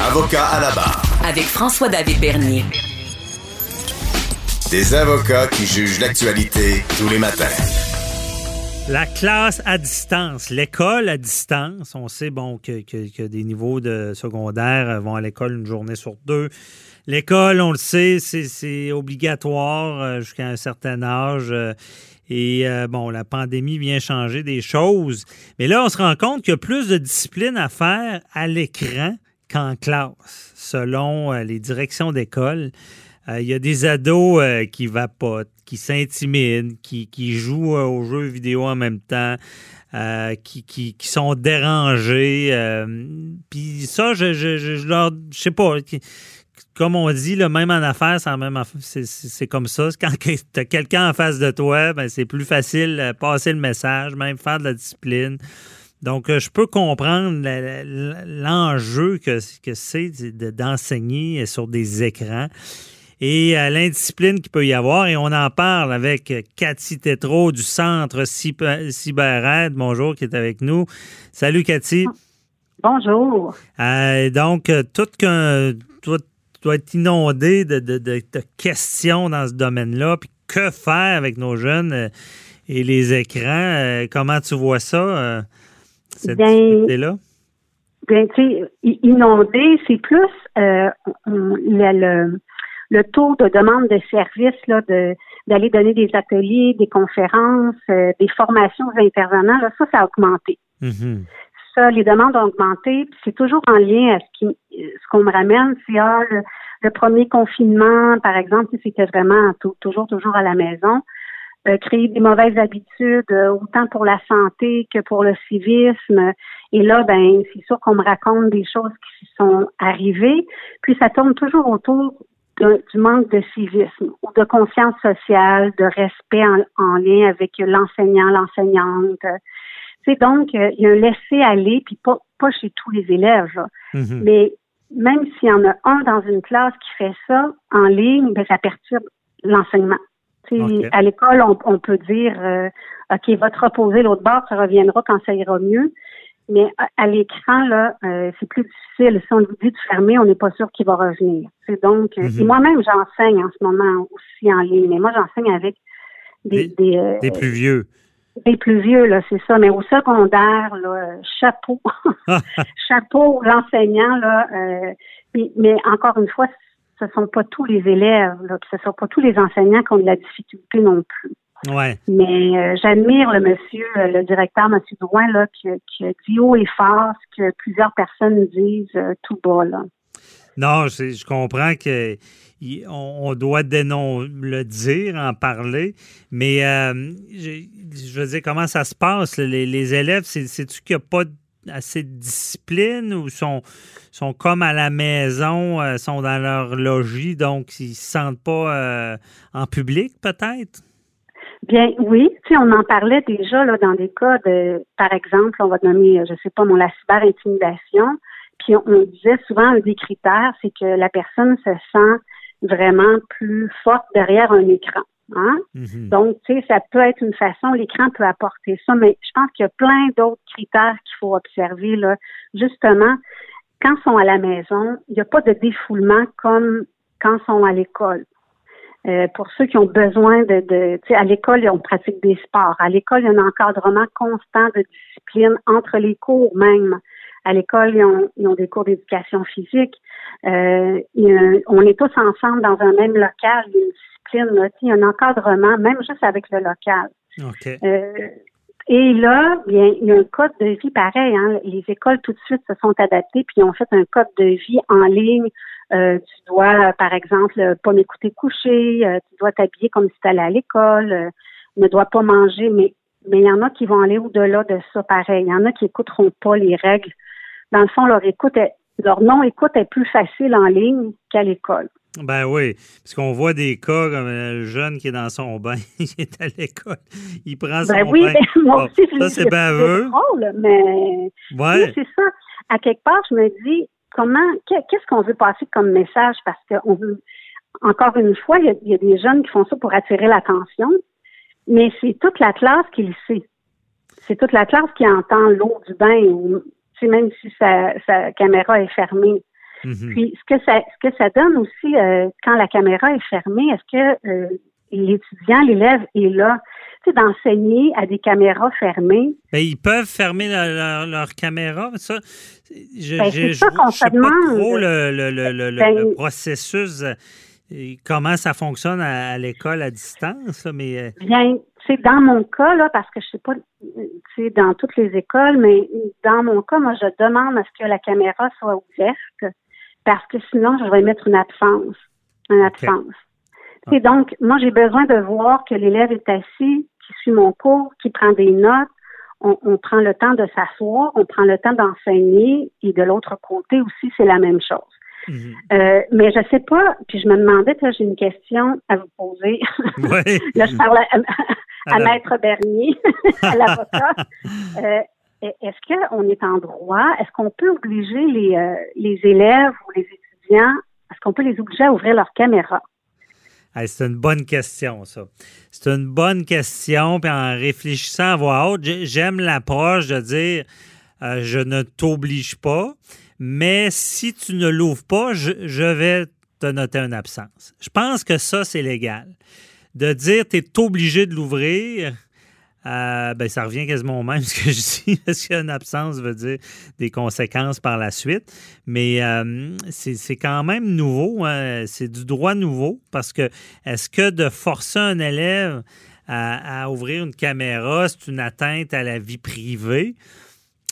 Avocat à la barre. Avec François-David Bernier. Des avocats qui jugent l'actualité tous les matins. La classe à distance, l'école à distance. On sait bon que, que, des niveaux de secondaire vont à l'école une journée sur deux. L'école, on le sait, c'est obligatoire euh, jusqu'à un certain âge. Euh, et euh, bon, la pandémie vient changer des choses. Mais là, on se rend compte qu'il y a plus de discipline à faire à l'écran qu'en classe, selon euh, les directions d'école. Euh, il y a des ados qui vapotent, qui s'intimident, qui, jouent aux jeux vidéo en même temps, qui, qui, sont dérangés. Puis ça, je, je, je, leur, je sais pas comme on dit, le même en affaires, c'est comme ça. Quand tu as quelqu'un en face de toi, ben, c'est plus facile de passer le message, même faire de la discipline. Donc, euh, je peux comprendre l'enjeu que, que c'est d'enseigner sur des écrans et euh, l'indiscipline qu'il peut y avoir. Et on en parle avec Cathy Tétrault du Centre CyberAide. Bonjour, qui est avec nous. Salut, Cathy. Bonjour. Euh, donc, tout qu'un dois être inondé de, de, questions dans ce domaine-là. Puis que faire avec nos jeunes euh, et les écrans? Euh, comment tu vois ça, euh, cette là Bien, tu sais, inondé, c'est plus le, le, taux de demande de services, là, de d'aller donner des ateliers, des conférences, des formations aux intervenants, là, ça, ça a augmenté. Mm-hmm ça, les demandes ont augmenté. C'est toujours en lien à ce qui, ce qu'on me ramène, c'est ah, le, premier confinement, par exemple, c'était vraiment toujours, toujours à la maison. Euh, créer des mauvaises habitudes, euh, autant pour la santé que pour le civisme. Et là, ben, c'est sûr qu'on me raconte des choses qui sont arrivées. Puis ça tourne toujours autour du manque de civisme ou de conscience sociale, de respect en, en lien avec l'enseignant, l'enseignante. C'est donc, euh, il y a un laisser-aller, puis pas, pas chez tous les élèves. Mhm. Mais même s'il y en a un dans une classe qui fait ça en ligne, ben, ça perturbe l'enseignement. À l'école, on, peut dire euh, OK, va te reposer l'autre bord, ça reviendra quand ça ira mieux. Mais à, l'écran, là, euh, c'est plus difficile. Si on lui dit de fermer, on n'est pas sûr qu'il va revenir. C'est donc, mhm. moi-même, j'enseigne en ce moment aussi en ligne, mais moi, j'enseigne avec des, des, des plus vieux. Les plus vieux, là, c'est ça. Mais au secondaire, là, chapeau. chapeau, l'enseignant, là. Euh, mais, encore une fois, ce ne sont pas tous les élèves, là, ce ne sont pas tous les enseignants qui ont de la difficulté non plus. Ouais. Mais euh, j'admire le monsieur, euh, le directeur, monsieur Drouin, là, qui, qui a dit haut et fort ce que plusieurs personnes disent tout bas, là. Non, je comprends que on, doit le dire, en parler, mais euh, je, veux dire, comment ça se passe? Les, élèves, c'est-tu qu'il n'y a pas assez de discipline ou sont, sont comme à la maison, euh, sont dans leur logis, donc ils ne se sentent pas euh, en public, peut-être? Bien, oui. On en parlait déjà là, dans des cas de, par exemple, on va nommer, je ne sais pas, mon la cyber-intimidation. Puis on, disait souvent un des critères, c'est que la personne se sent vraiment plus forte derrière un écran. Hein? Mm-hmm. Donc, tu sais, ça peut être une façon, l'écran peut apporter ça, mais je pense qu'il y a plein d'autres critères qu'il faut observer. Là. Justement, quand ils sont à la maison, il n'y a pas de défoulement comme quand ils sont à l'école. Euh, pour ceux qui ont besoin de, de tu sais, à l'école, on pratique des sports. À l'école, il y a un encadrement constant de discipline entre les cours même. À l'école, ils ont, des cours d'éducation physique. Euh, on est tous ensemble dans un même local, une discipline, il y a un encadrement, même juste avec le local. Euh, et là, bien, il y a un code de vie pareil. Hein. Les écoles tout de suite se sont adaptées puis ont fait un code de vie en ligne. Euh, tu dois, par exemple, pas m'écouter coucher. tu dois t'habiller comme si tu allais à l'école. ne dois pas manger. Mais mais il y en a qui vont aller au-delà de ça, pareil. Il y en a qui écouteront pas les règles dans le fond, leur écoute leur non-écoute est plus facile en ligne qu'à l'école. Ben oui, parce qu'on voit des cas comme le jeune qui est dans son bain, il est à l'école, il prend son ben oui, bain. Ben, moi aussi, ça, c'est drôle, mais ouais. c'est ça. À quelque part, je me dis, comment, qu'est-ce qu'on veut passer comme message? Parce qu'on veut, encore une fois, il y, a, des jeunes qui font ça pour attirer l'attention, mais c'est toute la classe qui le sait. C'est toute la classe qui entend l'eau du bain même si sa, caméra est fermée. Mhm. Puis ce que ça ce que ça donne aussi euh, quand la caméra est fermée, est-ce que euh, l'étudiant, l'élève est là, tu sais, d'enseigner à des caméras fermées? Ben, ils peuvent fermer leur, leur- leur caméra, ça, je Ben, je- c'est ça je sais se pas demande. trop le, le- le- Ben- le processus, euh, comment ça fonctionne à, à l'école à distance, mais Bien, c'est dans mon cas là, parce que je sais pas, tu sais, dans toutes les écoles, mais dans mon cas, moi, je demande à ce que la caméra soit ouverte, parce que sinon, je vais mettre une absence, une absence. Et donc, moi, j'ai besoin de voir que l'élève est assis, qui suit mon cours, qui prend des notes. On, on prend le temps de s'asseoir, on prend le temps d'enseigner, et de l'autre côté aussi, c'est la même chose. mhm. Euh, mais je sais pas, puis je me demandais, là, j'ai une question à vous poser. Ouais. là, je parle à, à Alors, Maître Bernier, à l'avocat. Euh, est-ce qu'on est en droit? Est-ce qu'on peut obliger les, euh, les élèves ou les étudiants, est-ce qu'on peut les obliger à ouvrir leur caméra? C'est une bonne question, ça. C'est une bonne question. Puis en réfléchissant à voix haute, j'ai- j'aime l'approche de dire euh, je ne t'oblige pas, mais si tu ne l'ouvres pas, je, je vais te noter une absence. Je pense que ça, c'est légal. De dire tu es obligé de l'ouvrir, euh, ben, ça revient quasiment au même ce que je dis, parce qu'une absence veut dire des conséquences par la suite. Mais euh, c'est quand même nouveau, hein. c'est du droit nouveau, parce que est-ce que de forcer un élève à, à ouvrir une caméra, c'est une atteinte à la vie privée?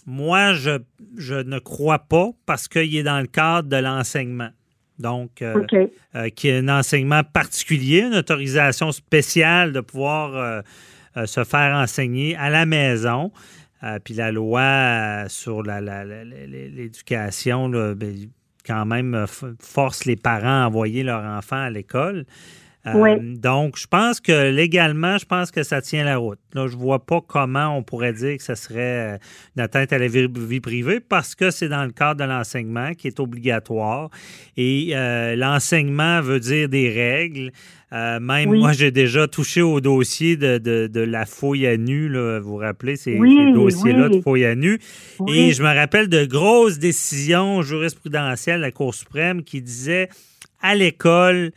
Moi, je, je ne crois pas, parce qu'il est dans le cadre de l'enseignement. Donc, euh, OK. euh, qui est un enseignement particulier, une autorisation spéciale de pouvoir se faire enseigner à la maison. Euh, puis la loi euh, sur l'éducation, ben, quand même, euh, force les parents à envoyer leur enfant à l'école. Euh. Donc, je pense que légalement, je pense que ça tient la route. Là, je vois pas comment on pourrait dire que ça serait euh, une atteinte à la vie, vie privée parce que c'est dans le cadre de l'enseignement qui est obligatoire. Et euh, l'enseignement veut dire des règles. Euh, même Oui. moi, j'ai déjà touché au dossier de, de- de la fouille à nu. Là, vous vous rappelez ces, Oui, ces dossiers-là oui. de fouille à nu? Et je me rappelle de grosses décisions jurisprudentielles de la Cour suprême qui disaient à l'école,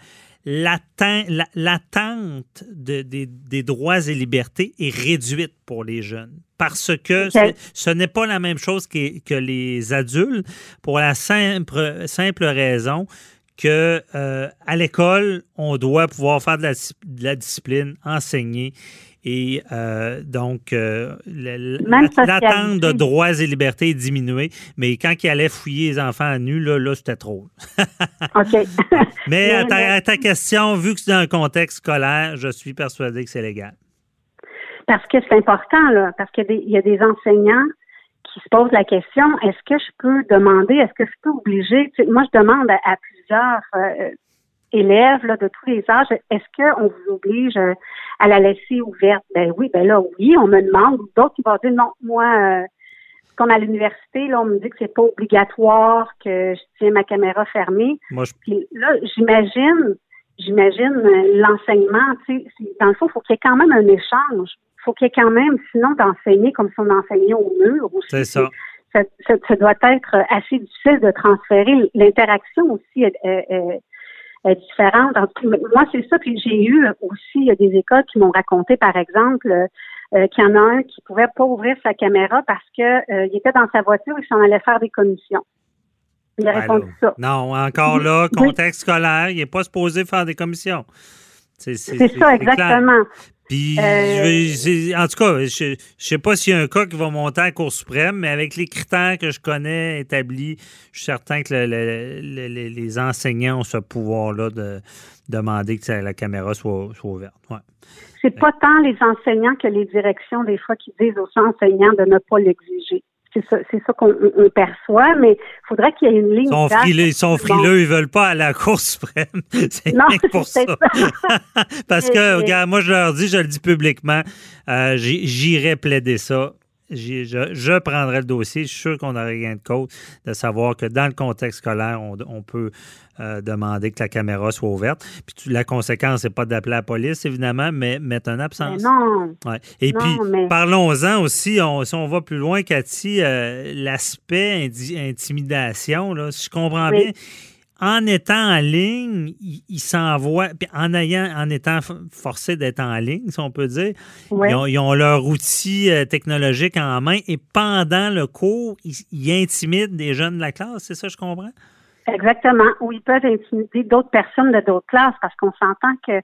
l'attente de- des, des droits et libertés est réduite pour les jeunes. Parce que ce n'est pas la même chose que, que les adultes pour la simple, simple raison que euh, à l'école, on doit pouvoir faire de la, de la discipline, enseigner. Et euh, donc, euh, l'attente de droits et libertés est diminuée. Mais quand il allait fouiller les enfants à nu, là, là c'était trop. OK. Mais à ta, mais- à ta question, vu que c'est dans un contexte scolaire, je suis persuadé que c'est légal. Parce que c'est important, là, parce qu'il y, a des- il y a des enseignants qui se posent la question, est-ce que je peux demander, est-ce que je peux obliger, tu sais, moi je demande à, à plusieurs euh, élèves là, de tous les âges, est-ce qu'on vous oblige euh, à la laisser ouverte? Ben oui, ben là, oui, on me demande, d'autres qui vont dire non, moi, euh, comme à l'université, là, on me dit que c'est pas obligatoire, que je tiens ma caméra fermée. Moi, je, Puis là, j'imagine, j'imagine euh, l'enseignement, tu sais, dans le fond, il faut qu'il y ait quand même un échange. Il faut qu'il y ait quand même, sinon, d'enseigner comme si on enseignait au mur. aussi. c'est ça. Ça, ça- ça doit être assez difficile de transférer. L'interaction aussi est, est- est- est différente. En tout- moi, c'est ça. Puis j'ai eu aussi il y a des écoles qui m'ont raconté, par exemple, euh, qu'il y en a un qui pouvait pas ouvrir sa caméra parce que euh, il était dans sa voiture et qu'il s'en allait faire des commissions. Il a répondu ça. Non, encore là, Oui. contexte scolaire, il n'est pas supposé faire des commissions. C'est ça, exactement. Puis, Euh, en tout cas, je ne sais pas s'il y a un cas qui va monter à la Cour suprême, mais avec les critères que je connais établis, je suis certain que le- le- le- le- les enseignants ont ce pouvoir-là de demander que la caméra soit, soit ouverte. Ouais. C'est pas tant les enseignants que les directions, des fois, qui disent aux enseignants de ne pas l'exiger. C'est ça, c'est ça qu'on on- on perçoit, mais il faudrait qu'il y ait une ligne. Ils sont frileux, ils sont Bon. frileux, ils veulent pas aller à la Cour suprême. C'est pour ça. Parce que, regarde, moi, je leur dis, je le dis publiquement, euh, j'irai plaider ça je, je, prendrais le dossier. Je suis sûr qu'on aurait gain de cause de savoir que dans le contexte scolaire, on, peut euh, demander que la caméra soit ouverte. Puis la conséquence, c'est pas d'appeler la police, évidemment, mais mettre un absence. non. Et puis, parlons-en aussi, si on va plus loin, Cathy, euh, l'aspect intimidation, là, si je comprends bien en étant en ligne, ils s'envoient, en ayant, en étant forcés d'être en ligne, si on peut dire, ils, ont, leur outil euh, technologique en main et pendant le cours, ils, intimident des jeunes de la classe, c'est ça, je comprends? Exactement. Ou ils peuvent intimider d'autres personnes de d'autres classes parce qu'on s'entend que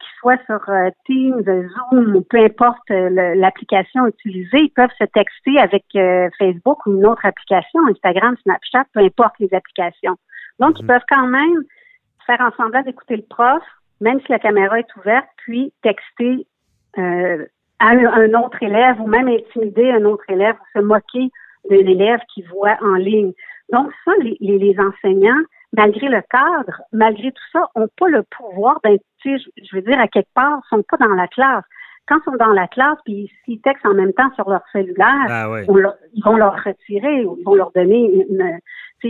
qu'ils soient sur euh, Teams, Zoom ou peu importe euh, l'application utilisée, ils peuvent se texter avec Facebook ou une autre application, Instagram, Snapchat, peu importe les applications. Donc, ils mhm. peuvent quand même faire en semblant d'écouter le prof, même si la caméra est ouverte, puis texter euh, à un, autre élève ou même intimider un autre élève ou se moquer d'un élève qui voit en ligne. Donc, ça, les, les, enseignants, malgré le cadre, malgré tout ça, n'ont pas le pouvoir d'être, je, je veux dire, à quelque part, sont pas dans la classe quand ils sont dans la classe, puis s'ils textent en même temps sur leur cellulaire, ah ils vont leur retirer, ils vont leur donner une,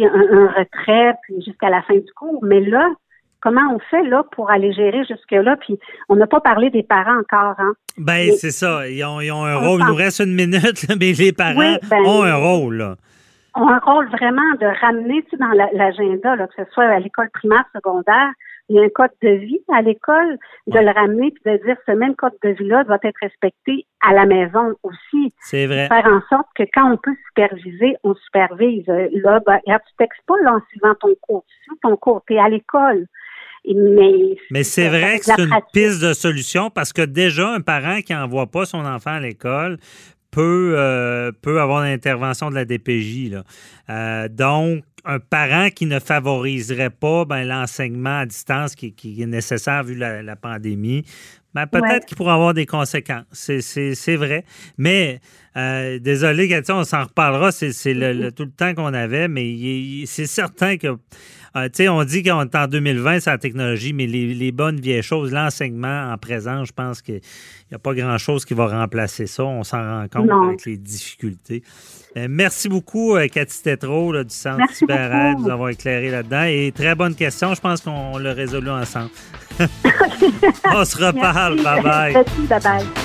un, retrait jusqu'à la fin du cours. Mais là, comment on fait là pour aller gérer jusque-là? Puis on n'a pas parlé des parents encore. Hein? Ben, c'est ça. Ils ont, un rôle. Il nous reste une minute, mais les parents ben, ont un rôle. Là. Ont un rôle vraiment de ramener dans l'agenda, que ce soit à l'école primaire, secondaire, il y a un code de vie à l'école, de le ramener puis de dire ce même code de vie-là doit être respecté à la maison aussi. C'est vrai. Faire en sorte que quand on peut superviser, on supervise. Là, ben, tu textes pas là, en suivant ton cours. Tu suis ton cours, tu es à l'école. Mais, Mais c'est vrai que c'est une piste de solution parce que déjà, un parent qui n'envoie pas son enfant à l'école peut, euh, peut avoir l'intervention de la DPJ. Là. Euh, donc, un parent qui ne favoriserait pas ben, l'enseignement à distance qui, est nécessaire vu la, pandémie, ben, peut-être qu'il pourrait avoir des conséquences. C'est vrai. Mais euh, désolé, Cathy, on s'en reparlera. C'est le, tout le temps qu'on avait, mais c'est certain que euh, on dit qu'on est en 2020, c'est la technologie, mais les, bonnes vieilles choses, l'enseignement en présent, je pense qu'il n'y a pas grand-chose qui va remplacer ça. On s'en rend compte avec les difficultés. Euh, merci beaucoup, euh, Cathy Tétro du Centre Cyber de nous avoir éclairé là-dedans. Et très bonne question. Je pense qu'on l'a résolu ensemble. on se reparle. Bye-bye. Bye-bye.